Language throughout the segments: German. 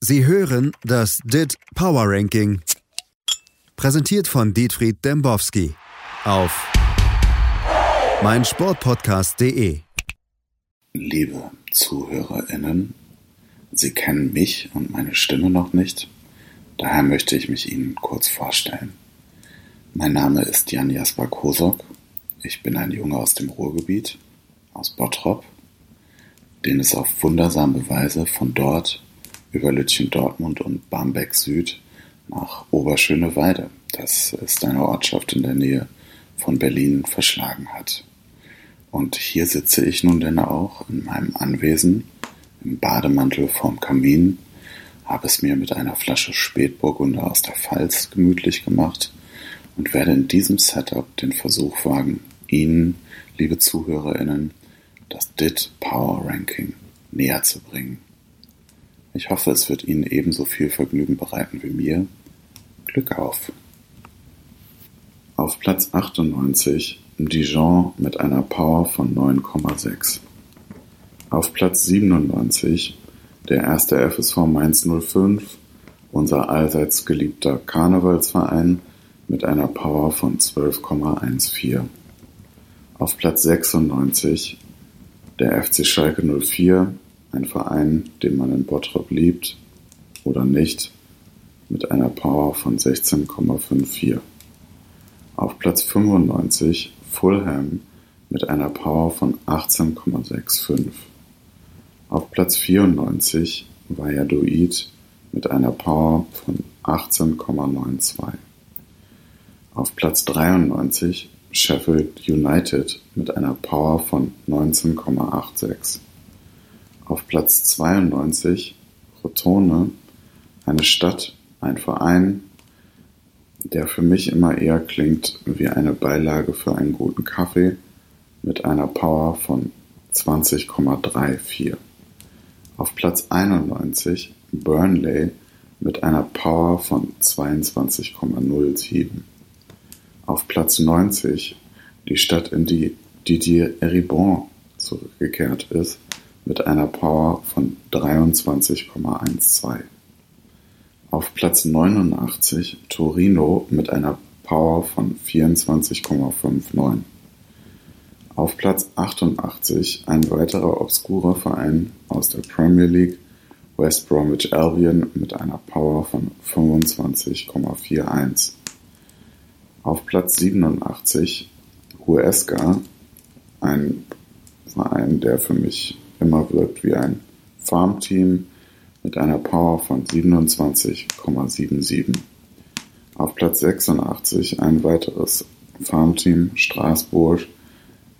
Sie hören das DIT Power Ranking. Präsentiert von Dietfried Dembowski auf meinsportpodcast.de. Liebe ZuhörerInnen, Sie kennen mich und meine Stimme noch nicht, daher möchte ich mich Ihnen kurz vorstellen. Mein Name ist Jan Jasper Kosok. Ich bin ein Junge aus dem Ruhrgebiet, aus Bottrop, den es auf wundersame Weise von dort über Lütchen Dortmund und Barmbek Süd nach Oberschöneweide, das ist eine Ortschaft in der Nähe von Berlin, verschlagen hat. Und hier sitze ich nun denn auch in meinem Anwesen im Bademantel vorm Kamin, habe es mir mit einer Flasche Spätburgunder aus der Pfalz gemütlich gemacht und werde in diesem Setup den Versuch wagen, Ihnen, liebe ZuhörerInnen, das DIT Power Ranking näher zu bringen. Ich hoffe, es wird Ihnen ebenso viel Vergnügen bereiten wie mir. Glück auf! Auf Platz 98 Dijon mit einer Power von 9,6. Auf Platz 97 der erste FSV Mainz 05, unser allseits geliebter Karnevalsverein mit einer Power von 12,14. Auf Platz 96 der FC Schalke 04 ein Verein, den man in Bottrop liebt oder nicht, mit einer Power von 16,54. Auf Platz 95 Fulham mit einer Power von 18,65. Auf Platz 94 Valladolid mit einer Power von 18,92. Auf Platz 93 Sheffield United mit einer Power von 19,86. Auf Platz 92 Rotone, eine Stadt, ein Verein, der für mich immer eher klingt wie eine Beilage für einen guten Kaffee mit einer Power von 20,34. Auf Platz 91 Burnley mit einer Power von 22,07. Auf Platz 90 die Stadt, in die Didier Eribon zurückgekehrt ist mit einer Power von 23,12. Auf Platz 89 Torino mit einer Power von 24,59. Auf Platz 88 ein weiterer obskurer Verein aus der Premier League, West Bromwich Albion mit einer Power von 25,41. Auf Platz 87 Huesca, ein Verein, der für mich immer wirkt wie ein Farmteam mit einer Power von 27,77. Auf Platz 86 ein weiteres Farmteam Straßburg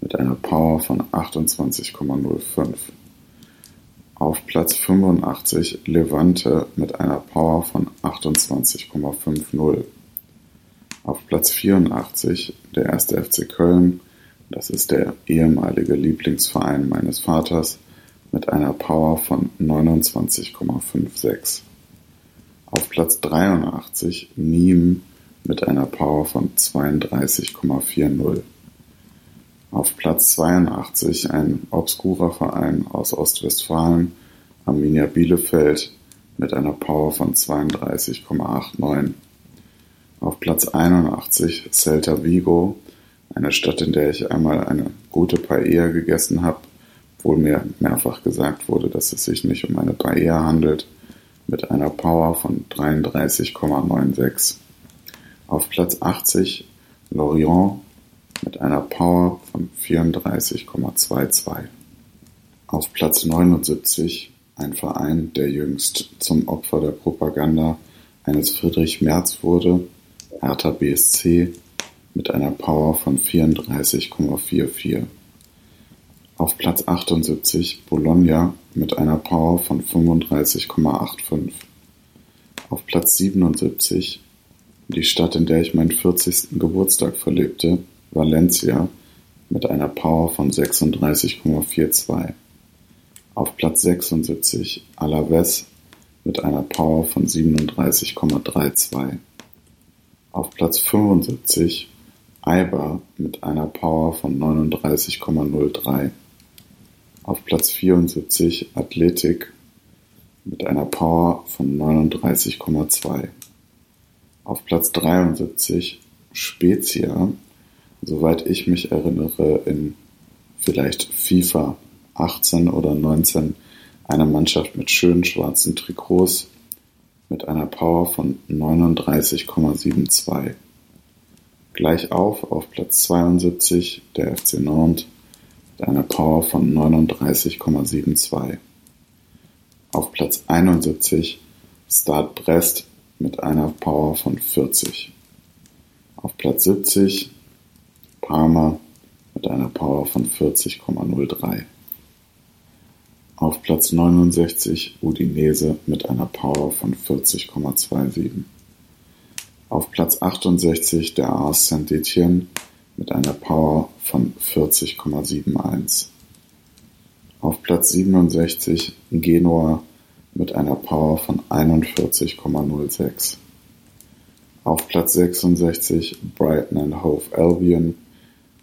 mit einer Power von 28,05. Auf Platz 85 Levante mit einer Power von 28,50. Auf Platz 84 der 1. FC Köln, das ist der ehemalige Lieblingsverein meines Vaters, mit einer Power von 29,56. Auf Platz 83 Nîmes mit einer Power von 32,40. Auf Platz 82 ein obskurer Verein aus Ostwestfalen, Arminia Bielefeld, mit einer Power von 32,89. Auf Platz 81 Celta Vigo, eine Stadt, in der ich einmal eine gute Paella gegessen habe, obwohl mir mehrfach gesagt wurde, dass es sich nicht um eine Paella handelt, mit einer Power von 33,96. Auf Platz 80 Lorient mit einer Power von 34,22. Auf Platz 79 ein Verein, der jüngst zum Opfer der Propaganda eines Friedrich Merz wurde, Hertha BSC mit einer Power von 34,44. Auf Platz 78 Bologna mit einer Power von 35,85. Auf Platz 77 die Stadt, in der ich meinen 40. Geburtstag verlebte, Valencia mit einer Power von 36,42. Auf Platz 76 Alaves mit einer Power von 37,32. Auf Platz 75 Eibar mit einer Power von 39,03. Auf Platz 74 Athletic mit einer Power von 39,2. Auf Platz 73 Spezia, soweit ich mich erinnere, in vielleicht FIFA 18 oder 19 eine Mannschaft mit schönen schwarzen Trikots mit einer Power von 39,72. Gleich auf auf Platz 72 der FC Nantes mit einer Power von 39,72. Auf Platz 71 Start Brest mit einer Power von 40. Auf Platz 70 Parma mit einer Power von 40,03. Auf Platz 69 Udinese mit einer Power von 40,27. Auf Platz 68 der AS Saint-Etienne mit einer Power von 40,71. Auf Platz 67 Genua mit einer Power von 41,06. Auf Platz 66 Brighton and Hove Albion.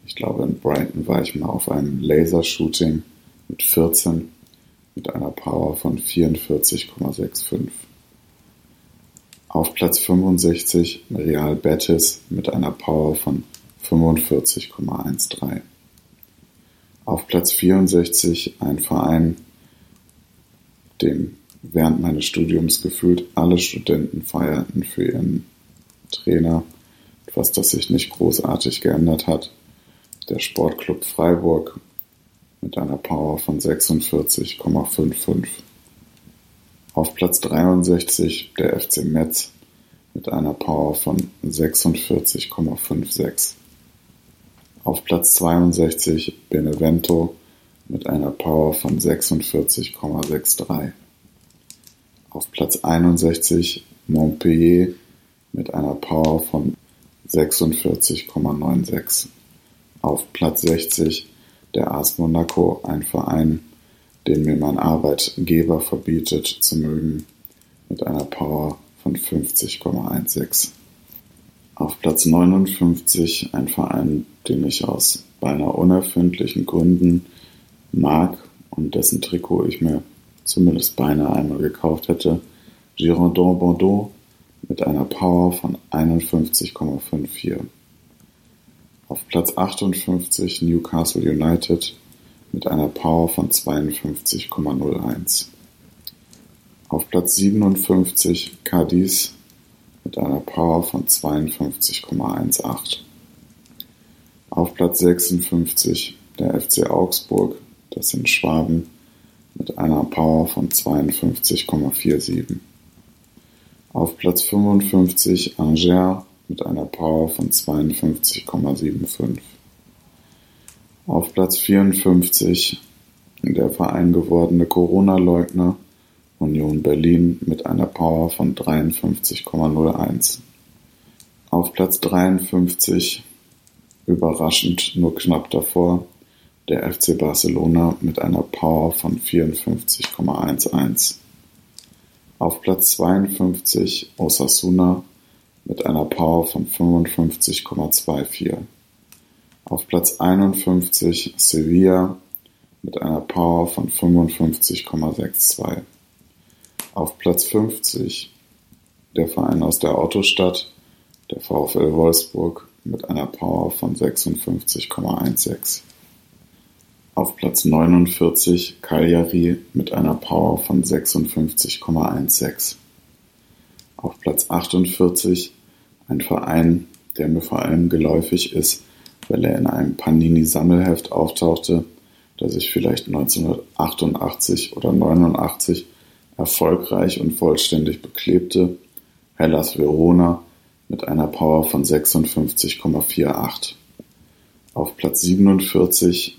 Ich glaube, in Brighton war ich mal auf einem Lasershooting mit 14 mit einer Power von 44,65. Auf Platz 65 Real Betis mit einer Power von 45,13. Auf Platz 64 ein Verein, dem während meines Studiums gefühlt alle Studenten feierten für ihren Trainer, etwas, das sich nicht großartig geändert hat. Der Sportclub Freiburg mit einer Power von 46,55. Auf Platz 63 der FC Metz mit einer Power von 46,56. Auf Platz 62 Benevento mit einer Power von 46,63. Auf Platz 61 Montpellier mit einer Power von 46,96. Auf Platz 60 der AS Monaco ein Verein, den mir mein Arbeitgeber verbietet zu mögen, mit einer Power von 50,16. Auf Platz 59 ein Verein, den ich aus beinahe unerfindlichen Gründen mag und dessen Trikot ich mir zumindest beinahe einmal gekauft hätte, Girondin Bordeaux mit einer Power von 51,54. Auf Platz 58 Newcastle United mit einer Power von 52,01. Auf Platz 57 Cadiz mit einer Power von 52,18. Auf Platz 56 der FC Augsburg, das sind Schwaben, mit einer Power von 52,47. Auf Platz 55 Angers mit einer Power von 52,75. Auf Platz 54 der Verein gewordene Corona-Leugner Union Berlin mit einer Power von 53,01. Auf Platz 53, überraschend nur knapp davor, der FC Barcelona mit einer Power von 54,11. Auf Platz 52 Osasuna mit einer Power von 55,24. Auf Platz 51 Sevilla mit einer Power von 55,62. Auf Platz 50 der Verein aus der Autostadt, der VfL Wolfsburg mit einer Power von 56,16. Auf Platz 49 Cagliari mit einer Power von 56,16. Auf Platz 48 ein Verein, der mir vor allem geläufig ist, weil er in einem Panini-Sammelheft auftauchte, das ich vielleicht 1988 oder 89 erfolgreich und vollständig beklebte, Hellas Verona mit einer Power von 56,48. Auf Platz 47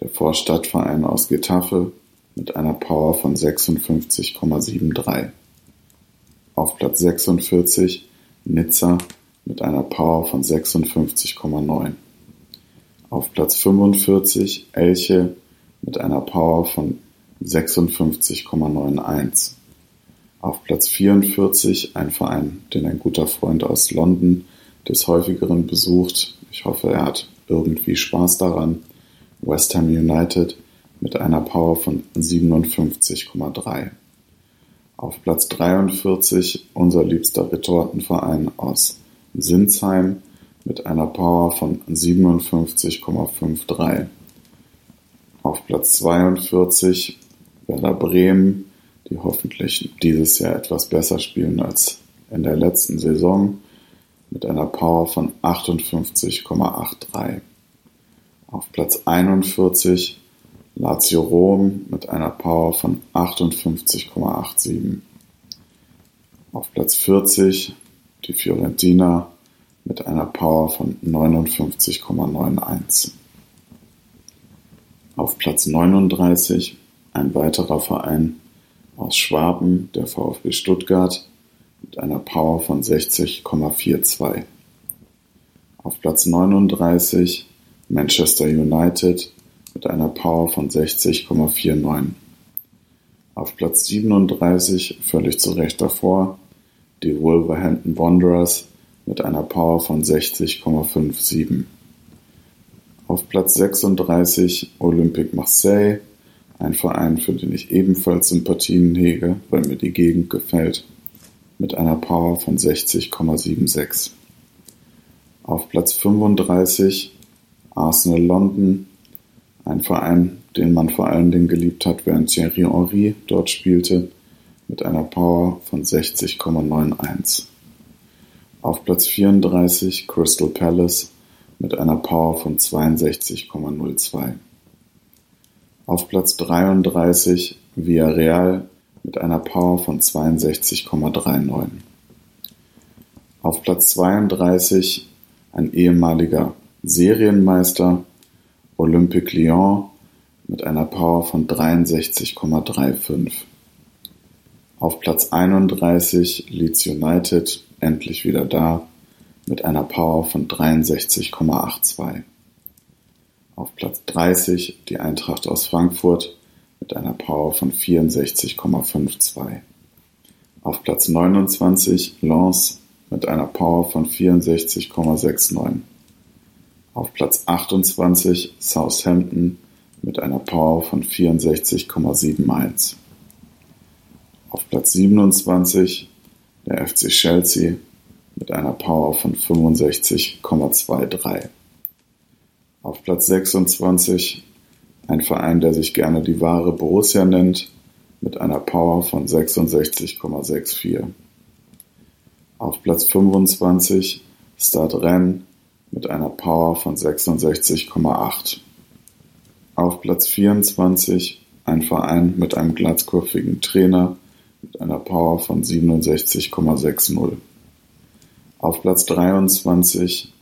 der Vorstadtverein aus Getafe mit einer Power von 56,73. Auf Platz 46 Nizza mit einer Power von 56,9. Auf Platz 45 Elche mit einer Power von 56,91. Auf Platz 44 ein Verein, den ein guter Freund aus London des häufigeren besucht. Ich hoffe, er hat irgendwie Spaß daran. West Ham United mit einer Power von 57,3. Auf Platz 43 unser liebster Retortenverein aus Sinsheim mit einer Power von 57,53. Auf Platz 42 Werder Bremen, die hoffentlich dieses Jahr etwas besser spielen als in der letzten Saison mit einer Power von 58,83. Auf Platz 41 Lazio Rom mit einer Power von 58,87. Auf Platz 40 die Fiorentina mit einer Power von 59,91. Auf Platz 39 ein weiterer Verein aus Schwaben, der VfB Stuttgart, mit einer Power von 60,42. Auf Platz 39 Manchester United mit einer Power von 60,49. Auf Platz 37, völlig zu Recht davor, die Wolverhampton Wanderers mit einer Power von 60,57. Auf Platz 36 Olympique Marseille, ein Verein, für den ich ebenfalls Sympathien hege, weil mir die Gegend gefällt, mit einer Power von 60,76. Auf Platz 35 Arsenal London, ein Verein, den man vor allen Dingen geliebt hat, während Thierry Henry dort spielte, mit einer Power von 60,91. Auf Platz 34 Crystal Palace mit einer Power von 62,02. Auf Platz 33 Villarreal mit einer Power von 62,39. Auf Platz 32 ein ehemaliger Serienmeister Olympique Lyon mit einer Power von 63,35. Auf Platz 31 Leeds United endlich wieder da mit einer Power von 63,82. Auf Platz 30 die Eintracht aus Frankfurt mit einer Power von 64,52. Auf Platz 29 Lens mit einer Power von 64,69. Auf Platz 28 Southampton mit einer Power von 64,71. Auf Platz 27 der FC Chelsea mit einer Power von 65,23. Auf Platz 26 ein Verein, der sich gerne die wahre Borussia nennt, mit einer Power von 66,64. Auf Platz 25 Stade Rennes mit einer Power von 66,8. Auf Platz 24 ein Verein mit einem glatzkurvigen Trainer mit einer Power von 67,60. Auf Platz 23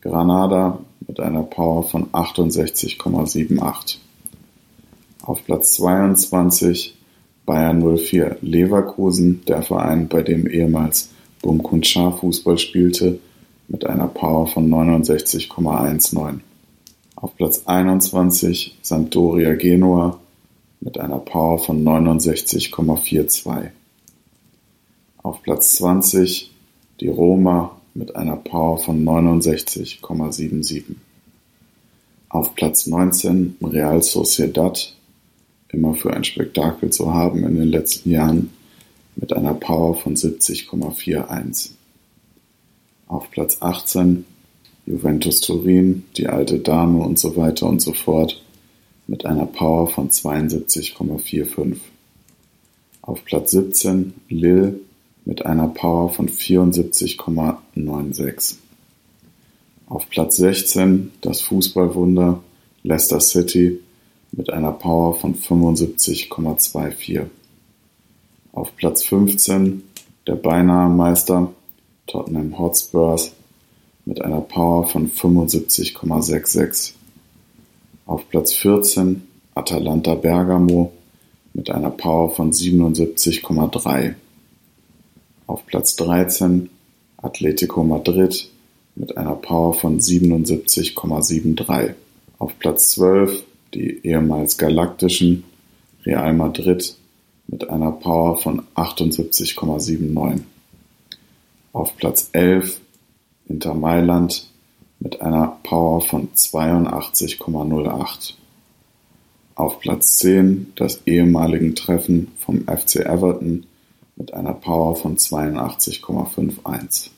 Granada mit einer Power von 68,78. Auf Platz 22 Bayern 04 Leverkusen, der Verein, bei dem ehemals Bumkun Fußball spielte, mit einer Power von 69,19. Auf Platz 21 Sampdoria Genua mit einer Power von 69,42. Auf Platz 20 die Roma mit einer Power von 69,77. Auf Platz 19 Real Sociedad, immer für ein Spektakel zu haben in den letzten Jahren, mit einer Power von 70,41. Auf Platz 18 Juventus Turin, die alte Dame und so weiter und so fort mit einer Power von 72,45. Auf Platz 17 Lille mit einer Power von 74,96. Auf Platz 16 das Fußballwunder Leicester City mit einer Power von 75,24. Auf Platz 15 der beinahe Meister Tottenham Hotspurs mit einer Power von 75,66. Auf Platz 14 Atalanta Bergamo mit einer Power von 77,3. Auf Platz 13 Atletico Madrid mit einer Power von 77,73. Auf Platz 12 die ehemals galaktischen Real Madrid mit einer Power von 78,79. Auf Platz 11 Inter Mailand mit einer Power von 82,08. Auf Platz 10 das ehemaligen Treffen vom FC Everton mit einer Power von 82,51.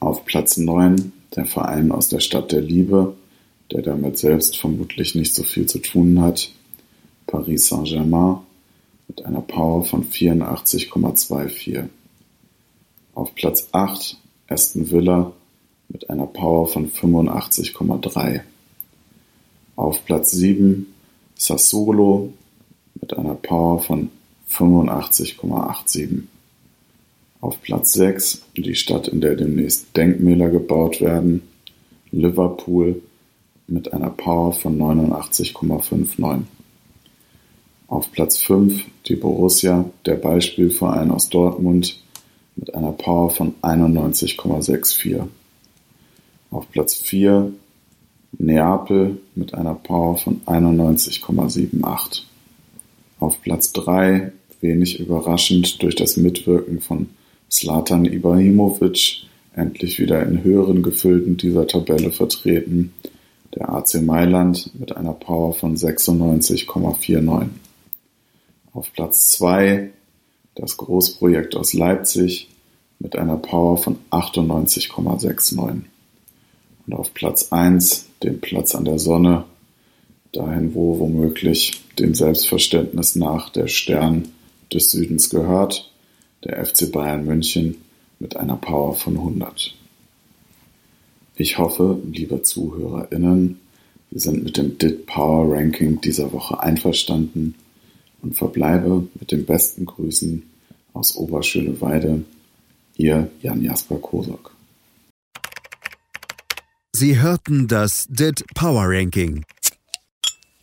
Auf Platz 9 der Verein aus der Stadt der Liebe, der damit selbst vermutlich nicht so viel zu tun hat, Paris Saint-Germain mit einer Power von 84,24. Auf Platz 8 Aston Villa mit einer Power von 85,3. Auf Platz 7 Sassuolo mit einer Power von 85,87. Auf Platz 6 die Stadt, in der demnächst Denkmäler gebaut werden, Liverpool mit einer Power von 89,59. Auf Platz 5 die Borussia, der Beispielverein aus Dortmund, mit einer Power von 91,64. Auf Platz 4 Neapel mit einer Power von 91,78. Auf Platz 3, wenig überraschend durch das Mitwirken von Zlatan Ibrahimovic, endlich wieder in höheren Gefüllten dieser Tabelle vertreten, der AC Mailand mit einer Power von 96,49. Auf Platz 2 das Großprojekt aus Leipzig mit einer Power von 98,69. Und auf Platz 1 den Platz an der Sonne, dahin wo womöglich dem Selbstverständnis nach der Stern des Südens gehört, der FC Bayern München mit einer Power von 100. Ich hoffe, liebe ZuhörerInnen, Sie sind mit dem DIT Power Ranking dieser Woche einverstanden und verbleibe mit den besten Grüßen aus Oberschöneweide, Ihr Jan Jasper Kosok. Sie hörten das DIT Power Ranking.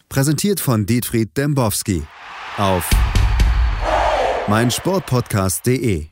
Präsentiert von Dietfried Dembowski auf meinsportpodcast.de.